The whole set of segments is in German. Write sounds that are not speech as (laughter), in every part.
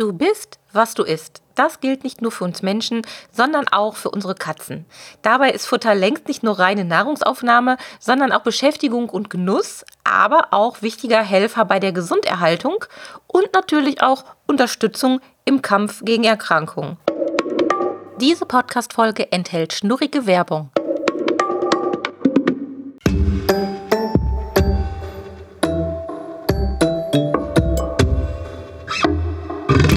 Du bist, was du isst. Das gilt nicht nur für uns Menschen, sondern auch für unsere Katzen. Dabei ist Futter längst nicht nur reine Nahrungsaufnahme, sondern auch Beschäftigung und Genuss, aber auch wichtiger Helfer bei der Gesunderhaltung und natürlich auch Unterstützung im Kampf gegen Erkrankungen. Diese Podcast-Folge enthält schnurrige Werbung.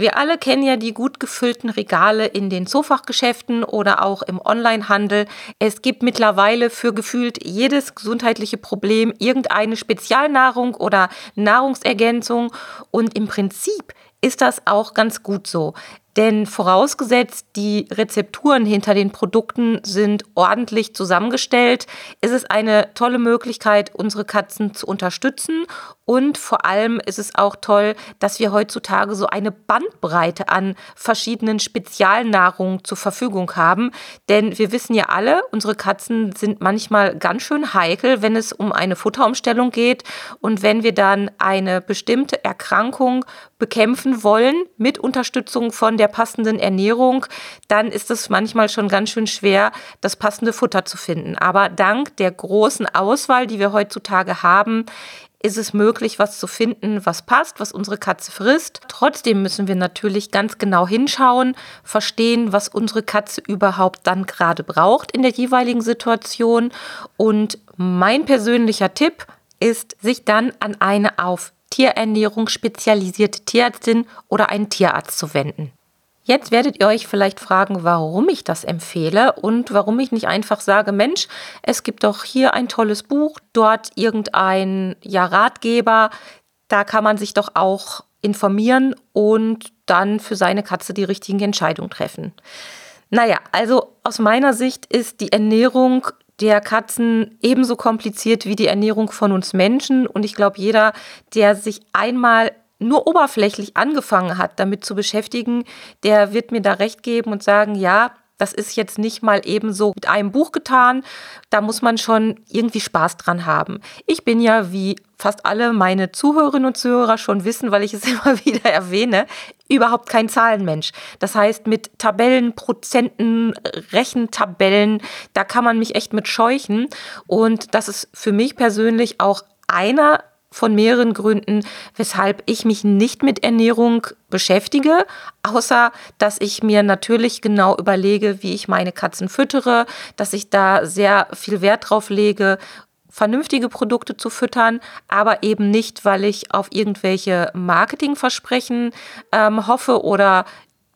Wir alle kennen ja die gut gefüllten Regale in den Zoofachgeschäften oder auch im Onlinehandel. Es gibt mittlerweile für gefühlt jedes gesundheitliche Problem irgendeine Spezialnahrung oder Nahrungsergänzung und im Prinzip ist das auch ganz gut so. Denn vorausgesetzt, die Rezepturen hinter den Produkten sind ordentlich zusammengestellt, ist es eine tolle Möglichkeit, unsere Katzen zu unterstützen. Und vor allem ist es auch toll, dass wir heutzutage so eine Bandbreite an verschiedenen Spezialnahrungen zur Verfügung haben. Denn wir wissen ja alle, unsere Katzen sind manchmal ganz schön heikel, wenn es um eine Futterumstellung geht. Und wenn wir dann eine bestimmte Erkrankung bekämpfen wollen mit Unterstützung von der passenden Ernährung, dann ist es manchmal schon ganz schön schwer, das passende Futter zu finden. Aber dank der großen Auswahl, die wir heutzutage haben, ist es möglich, was zu finden, was passt, was unsere Katze frisst. Trotzdem müssen wir natürlich ganz genau hinschauen, verstehen, was unsere Katze überhaupt dann gerade braucht in der jeweiligen Situation. Und mein persönlicher Tipp ist, sich dann an eine auf Tierernährung spezialisierte Tierärztin oder einen Tierarzt zu wenden. Jetzt werdet ihr euch vielleicht fragen, warum ich das empfehle und warum ich nicht einfach sage, Mensch, es gibt doch hier ein tolles Buch, dort irgendein ja, Ratgeber, da kann man sich doch auch informieren und dann für seine Katze die richtigen Entscheidungen treffen. Naja, also aus meiner Sicht ist die Ernährung der Katzen ebenso kompliziert wie die Ernährung von uns Menschen. Und ich glaube, jeder, der sich einmal nur oberflächlich angefangen hat, damit zu beschäftigen, der wird mir da recht geben und sagen, ja, das ist jetzt nicht mal ebenso mit einem Buch getan. Da muss man schon irgendwie Spaß dran haben. Ich bin ja, wie fast alle meine Zuhörerinnen und Zuhörer schon wissen, weil ich es (laughs) immer wieder erwähne, überhaupt kein Zahlenmensch. Das heißt, mit Tabellen, Prozenten, Rechentabellen, da kann man mich echt mit scheuchen. Und das ist für mich persönlich auch einer von mehreren Gründen, weshalb ich mich nicht mit Ernährung beschäftige, außer dass ich mir natürlich genau überlege, wie ich meine Katzen füttere, dass ich da sehr viel Wert drauf lege, vernünftige Produkte zu füttern, aber eben nicht, weil ich auf irgendwelche Marketingversprechen ähm, hoffe oder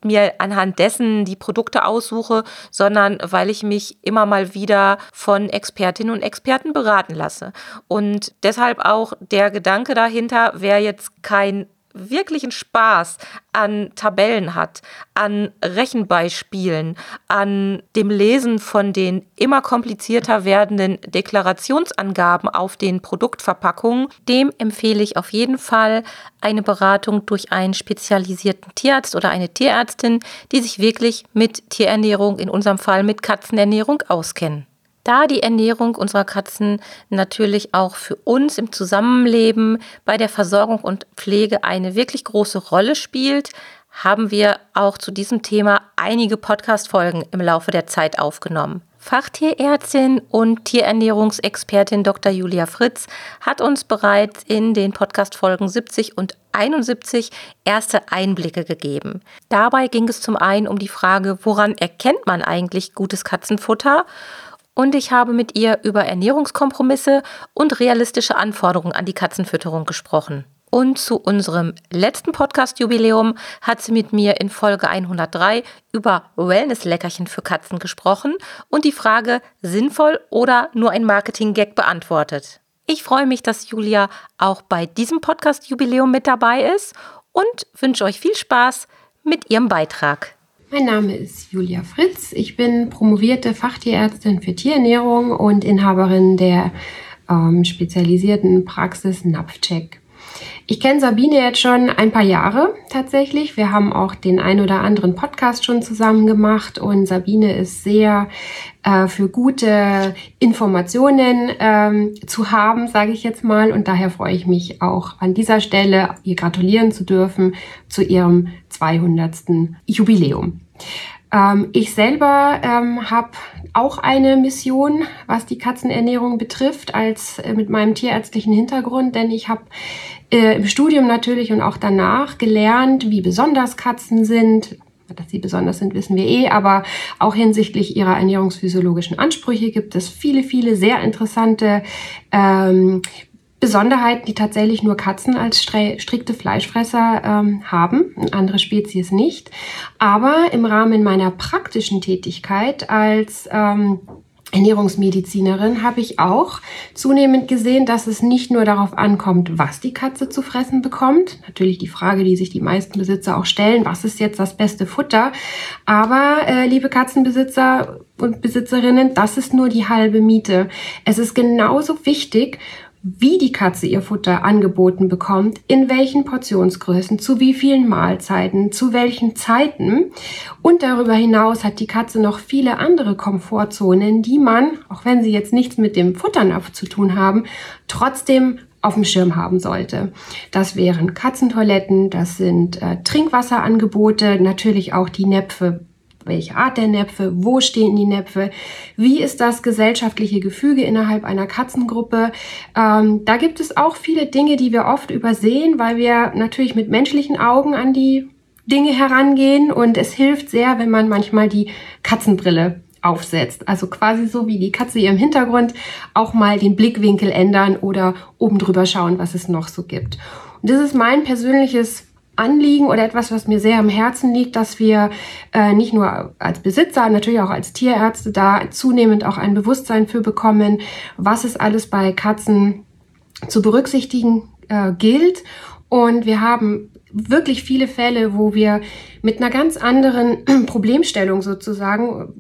mir anhand dessen die Produkte aussuche, sondern weil ich mich immer mal wieder von Expertinnen und Experten beraten lasse. Und deshalb auch der Gedanke dahinter, wer jetzt kein wirklichen Spaß an Tabellen hat, an Rechenbeispielen, an dem Lesen von den immer komplizierter werdenden Deklarationsangaben auf den Produktverpackungen, dem empfehle ich auf jeden Fall eine Beratung durch einen spezialisierten Tierarzt oder eine Tierärztin, die sich wirklich mit Tierernährung, in unserem Fall mit Katzenernährung auskennen. Da die Ernährung unserer Katzen natürlich auch für uns im Zusammenleben bei der Versorgung und Pflege eine wirklich große Rolle spielt, haben wir auch zu diesem Thema einige Podcast-Folgen im Laufe der Zeit aufgenommen. Fachtierärztin und Tierernährungsexpertin Dr. Julia Fritz hat uns bereits in den Podcast-Folgen 70 und 71 erste Einblicke gegeben. Dabei ging es zum einen um die Frage, woran erkennt man eigentlich gutes Katzenfutter? Und ich habe mit ihr über Ernährungskompromisse und realistische Anforderungen an die Katzenfütterung gesprochen. Und zu unserem letzten Podcast-Jubiläum hat sie mit mir in Folge 103 über Wellness-Leckerchen für Katzen gesprochen und die Frage sinnvoll oder nur ein Marketing-Gag beantwortet. Ich freue mich, dass Julia auch bei diesem Podcast-Jubiläum mit dabei ist und wünsche euch viel Spaß mit ihrem Beitrag. Mein Name ist Julia Fritz. Ich bin promovierte Fachtierärztin für Tierernährung und Inhaberin der ähm, spezialisierten Praxis Napfcheck. Ich kenne Sabine jetzt schon ein paar Jahre tatsächlich. Wir haben auch den ein oder anderen Podcast schon zusammen gemacht und Sabine ist sehr äh, für gute Informationen ähm, zu haben, sage ich jetzt mal. Und daher freue ich mich auch an dieser Stelle, ihr gratulieren zu dürfen zu ihrem 200. Jubiläum. Ähm, ich selber ähm, habe auch eine Mission, was die Katzenernährung betrifft, als äh, mit meinem tierärztlichen Hintergrund, denn ich habe äh, im Studium natürlich und auch danach gelernt, wie besonders Katzen sind. Dass sie besonders sind, wissen wir eh, aber auch hinsichtlich ihrer ernährungsphysiologischen Ansprüche gibt es viele, viele sehr interessante ähm, Besonderheiten, die tatsächlich nur Katzen als strikte Fleischfresser ähm, haben, andere Spezies nicht. Aber im Rahmen meiner praktischen Tätigkeit als ähm, Ernährungsmedizinerin habe ich auch zunehmend gesehen, dass es nicht nur darauf ankommt, was die Katze zu fressen bekommt. Natürlich die Frage, die sich die meisten Besitzer auch stellen, was ist jetzt das beste Futter? Aber äh, liebe Katzenbesitzer und Besitzerinnen, das ist nur die halbe Miete. Es ist genauso wichtig, wie die Katze ihr Futter angeboten bekommt, in welchen Portionsgrößen, zu wie vielen Mahlzeiten, zu welchen Zeiten. Und darüber hinaus hat die Katze noch viele andere Komfortzonen, die man, auch wenn sie jetzt nichts mit dem Futternapf zu tun haben, trotzdem auf dem Schirm haben sollte. Das wären Katzentoiletten, das sind äh, Trinkwasserangebote, natürlich auch die Näpfe welche Art der Näpfe, wo stehen die Näpfe, wie ist das gesellschaftliche Gefüge innerhalb einer Katzengruppe. Ähm, da gibt es auch viele Dinge, die wir oft übersehen, weil wir natürlich mit menschlichen Augen an die Dinge herangehen und es hilft sehr, wenn man manchmal die Katzenbrille aufsetzt. Also quasi so wie die Katze ihrem Hintergrund auch mal den Blickwinkel ändern oder oben drüber schauen, was es noch so gibt. Und das ist mein persönliches Anliegen oder etwas, was mir sehr am Herzen liegt, dass wir äh, nicht nur als Besitzer, natürlich auch als Tierärzte da zunehmend auch ein Bewusstsein für bekommen, was es alles bei Katzen zu berücksichtigen äh, gilt. Und wir haben wirklich viele Fälle, wo wir mit einer ganz anderen (clears throat) Problemstellung sozusagen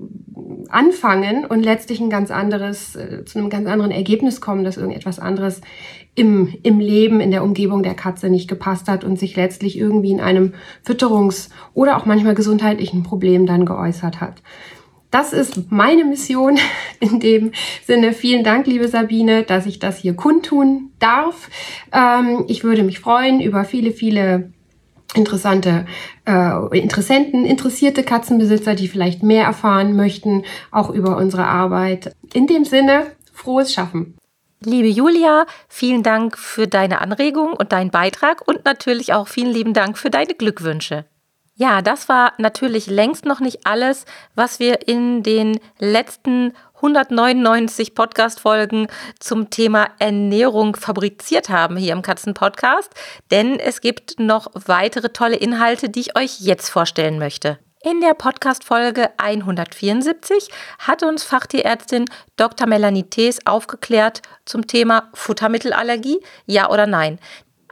anfangen und letztlich ein ganz anderes, äh, zu einem ganz anderen Ergebnis kommen, dass irgendetwas anderes im, im Leben, in der Umgebung der Katze nicht gepasst hat und sich letztlich irgendwie in einem Fütterungs- oder auch manchmal gesundheitlichen Problem dann geäußert hat. Das ist meine Mission (laughs) in dem Sinne. Vielen Dank, liebe Sabine, dass ich das hier kundtun darf. Ähm, ich würde mich freuen über viele, viele interessante äh, Interessenten, interessierte Katzenbesitzer, die vielleicht mehr erfahren möchten, auch über unsere Arbeit. In dem Sinne, frohes Schaffen. Liebe Julia, vielen Dank für deine Anregung und deinen Beitrag und natürlich auch vielen lieben Dank für deine Glückwünsche. Ja, das war natürlich längst noch nicht alles, was wir in den letzten 199 Podcast-Folgen zum Thema Ernährung fabriziert haben hier im Katzen-Podcast, denn es gibt noch weitere tolle Inhalte, die ich euch jetzt vorstellen möchte. In der Podcast-Folge 174 hat uns Fachtierärztin Dr. Melanie Thees aufgeklärt zum Thema Futtermittelallergie, ja oder nein.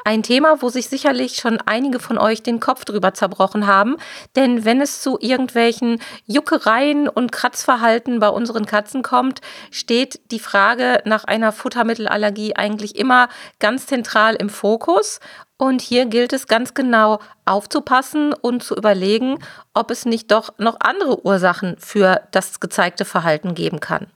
Ein Thema, wo sich sicherlich schon einige von euch den Kopf drüber zerbrochen haben, denn wenn es zu irgendwelchen Juckereien und Kratzverhalten bei unseren Katzen kommt, steht die Frage nach einer Futtermittelallergie eigentlich immer ganz zentral im Fokus. Und hier gilt es ganz genau aufzupassen und zu überlegen, ob es nicht doch noch andere Ursachen für das gezeigte Verhalten geben kann.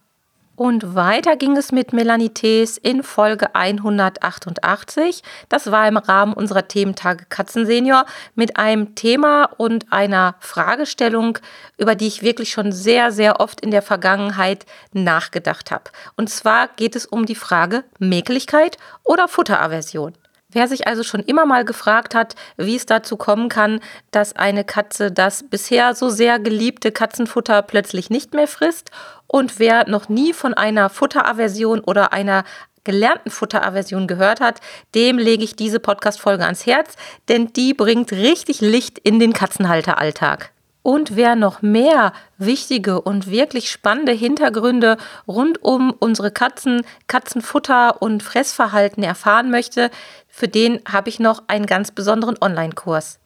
Und weiter ging es mit Melanites in Folge 188. Das war im Rahmen unserer Thementage Katzensenior mit einem Thema und einer Fragestellung, über die ich wirklich schon sehr, sehr oft in der Vergangenheit nachgedacht habe. Und zwar geht es um die Frage Mäkeligkeit oder Futteraversion. Wer sich also schon immer mal gefragt hat, wie es dazu kommen kann, dass eine Katze das bisher so sehr geliebte Katzenfutter plötzlich nicht mehr frisst und wer noch nie von einer Futteraversion oder einer gelernten Futteraversion gehört hat, dem lege ich diese Podcast-Folge ans Herz, denn die bringt richtig Licht in den Katzenhalteralltag. Und wer noch mehr wichtige und wirklich spannende Hintergründe rund um unsere Katzen, Katzenfutter und Fressverhalten erfahren möchte, für den habe ich noch einen ganz besonderen Online-Kurs.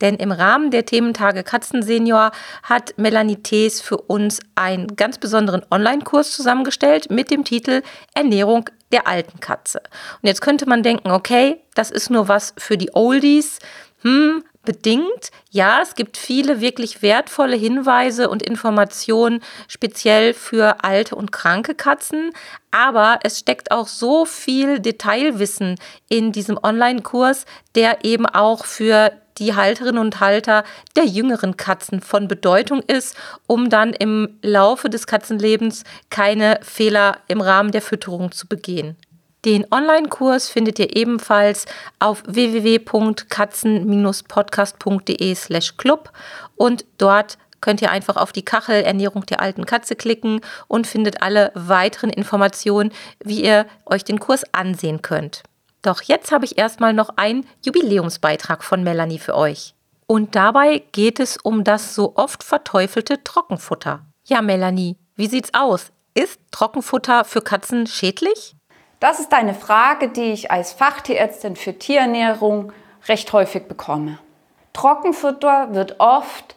Denn im Rahmen der Thementage Katzensenior hat Melanie Thees für uns einen ganz besonderen Online-Kurs zusammengestellt mit dem Titel Ernährung der alten Katze. Und jetzt könnte man denken, okay, das ist nur was für die Oldies. Hm, bedingt. Ja, es gibt viele wirklich wertvolle Hinweise und Informationen speziell für alte und kranke Katzen, aber es steckt auch so viel Detailwissen in diesem Online-Kurs, der eben auch für die Halterinnen und Halter der jüngeren Katzen von Bedeutung ist, um dann im Laufe des Katzenlebens keine Fehler im Rahmen der Fütterung zu begehen. Den Online-Kurs findet ihr ebenfalls auf www.katzen-podcast.de/club und dort könnt ihr einfach auf die Kachel Ernährung der alten Katze klicken und findet alle weiteren Informationen, wie ihr euch den Kurs ansehen könnt. Doch jetzt habe ich erstmal noch einen Jubiläumsbeitrag von Melanie für euch. Und dabei geht es um das so oft verteufelte Trockenfutter. Ja, Melanie, wie sieht's aus? Ist Trockenfutter für Katzen schädlich? Das ist eine Frage, die ich als Fachtierärztin für Tierernährung recht häufig bekomme. Trockenfutter wird oft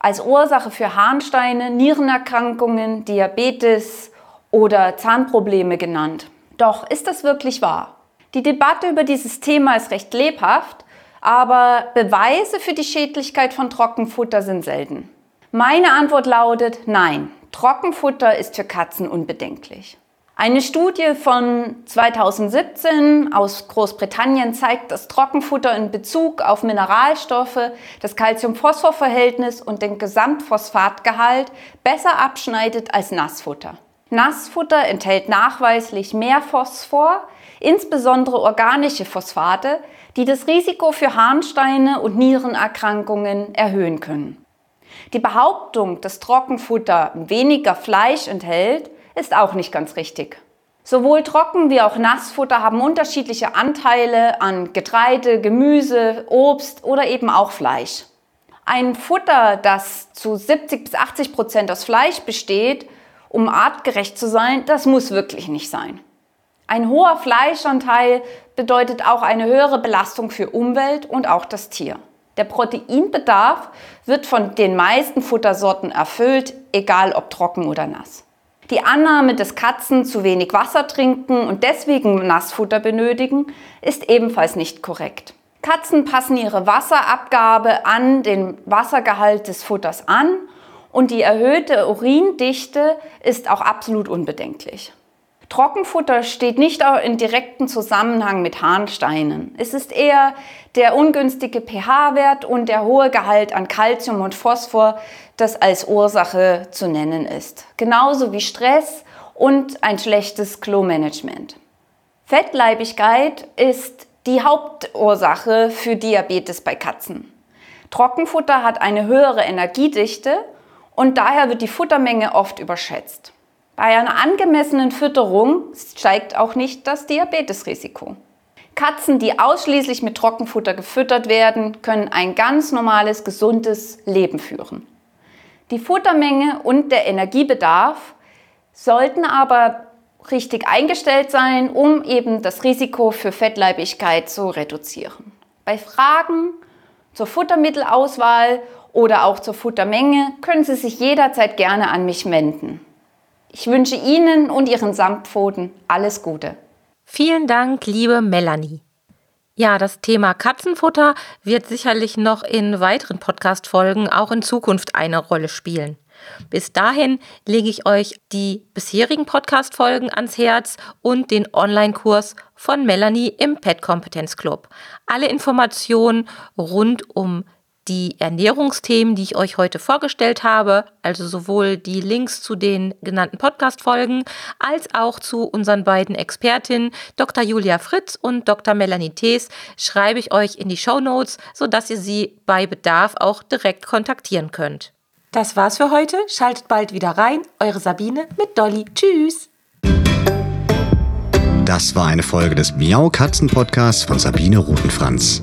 als Ursache für Harnsteine, Nierenerkrankungen, Diabetes oder Zahnprobleme genannt. Doch ist das wirklich wahr? Die Debatte über dieses Thema ist recht lebhaft, aber Beweise für die Schädlichkeit von Trockenfutter sind selten. Meine Antwort lautet nein, Trockenfutter ist für Katzen unbedenklich. Eine Studie von 2017 aus Großbritannien zeigt, dass Trockenfutter in Bezug auf Mineralstoffe, das Calcium-Phosphor-Verhältnis und den Gesamtphosphatgehalt besser abschneidet als Nassfutter. Nassfutter enthält nachweislich mehr Phosphor, insbesondere organische Phosphate, die das Risiko für Harnsteine und Nierenerkrankungen erhöhen können. Die Behauptung, dass Trockenfutter weniger Fleisch enthält, ist auch nicht ganz richtig. Sowohl Trocken- wie auch Nassfutter haben unterschiedliche Anteile an Getreide, Gemüse, Obst oder eben auch Fleisch. Ein Futter, das zu 70 bis 80 Prozent aus Fleisch besteht, um artgerecht zu sein, das muss wirklich nicht sein. Ein hoher Fleischanteil bedeutet auch eine höhere Belastung für Umwelt und auch das Tier. Der Proteinbedarf wird von den meisten Futtersorten erfüllt, egal ob trocken oder nass. Die Annahme, dass Katzen zu wenig Wasser trinken und deswegen Nassfutter benötigen, ist ebenfalls nicht korrekt. Katzen passen ihre Wasserabgabe an den Wassergehalt des Futters an und die erhöhte Urindichte ist auch absolut unbedenklich. Trockenfutter steht nicht in direktem Zusammenhang mit Harnsteinen. Es ist eher der ungünstige pH-Wert und der hohe Gehalt an Kalzium und Phosphor, das als Ursache zu nennen ist. Genauso wie Stress und ein schlechtes Klo-Management. Fettleibigkeit ist die Hauptursache für Diabetes bei Katzen. Trockenfutter hat eine höhere Energiedichte und daher wird die Futtermenge oft überschätzt. Bei einer angemessenen Fütterung steigt auch nicht das Diabetesrisiko. Katzen, die ausschließlich mit Trockenfutter gefüttert werden, können ein ganz normales, gesundes Leben führen. Die Futtermenge und der Energiebedarf sollten aber richtig eingestellt sein, um eben das Risiko für Fettleibigkeit zu reduzieren. Bei Fragen zur Futtermittelauswahl oder auch zur Futtermenge können Sie sich jederzeit gerne an mich wenden. Ich wünsche Ihnen und Ihren Samtpfoten alles Gute. Vielen Dank, liebe Melanie. Ja, das Thema Katzenfutter wird sicherlich noch in weiteren Podcast-Folgen auch in Zukunft eine Rolle spielen. Bis dahin lege ich euch die bisherigen Podcast-Folgen ans Herz und den Online-Kurs von Melanie im Pet Kompetenz Club. Alle Informationen rund um die Ernährungsthemen, die ich euch heute vorgestellt habe, also sowohl die Links zu den genannten Podcast-Folgen als auch zu unseren beiden Expertinnen, Dr. Julia Fritz und Dr. Melanie Thees, schreibe ich euch in die Show Notes, sodass ihr sie bei Bedarf auch direkt kontaktieren könnt. Das war's für heute. Schaltet bald wieder rein. Eure Sabine mit Dolly. Tschüss. Das war eine Folge des Miau Katzen Podcasts von Sabine Rutenfranz.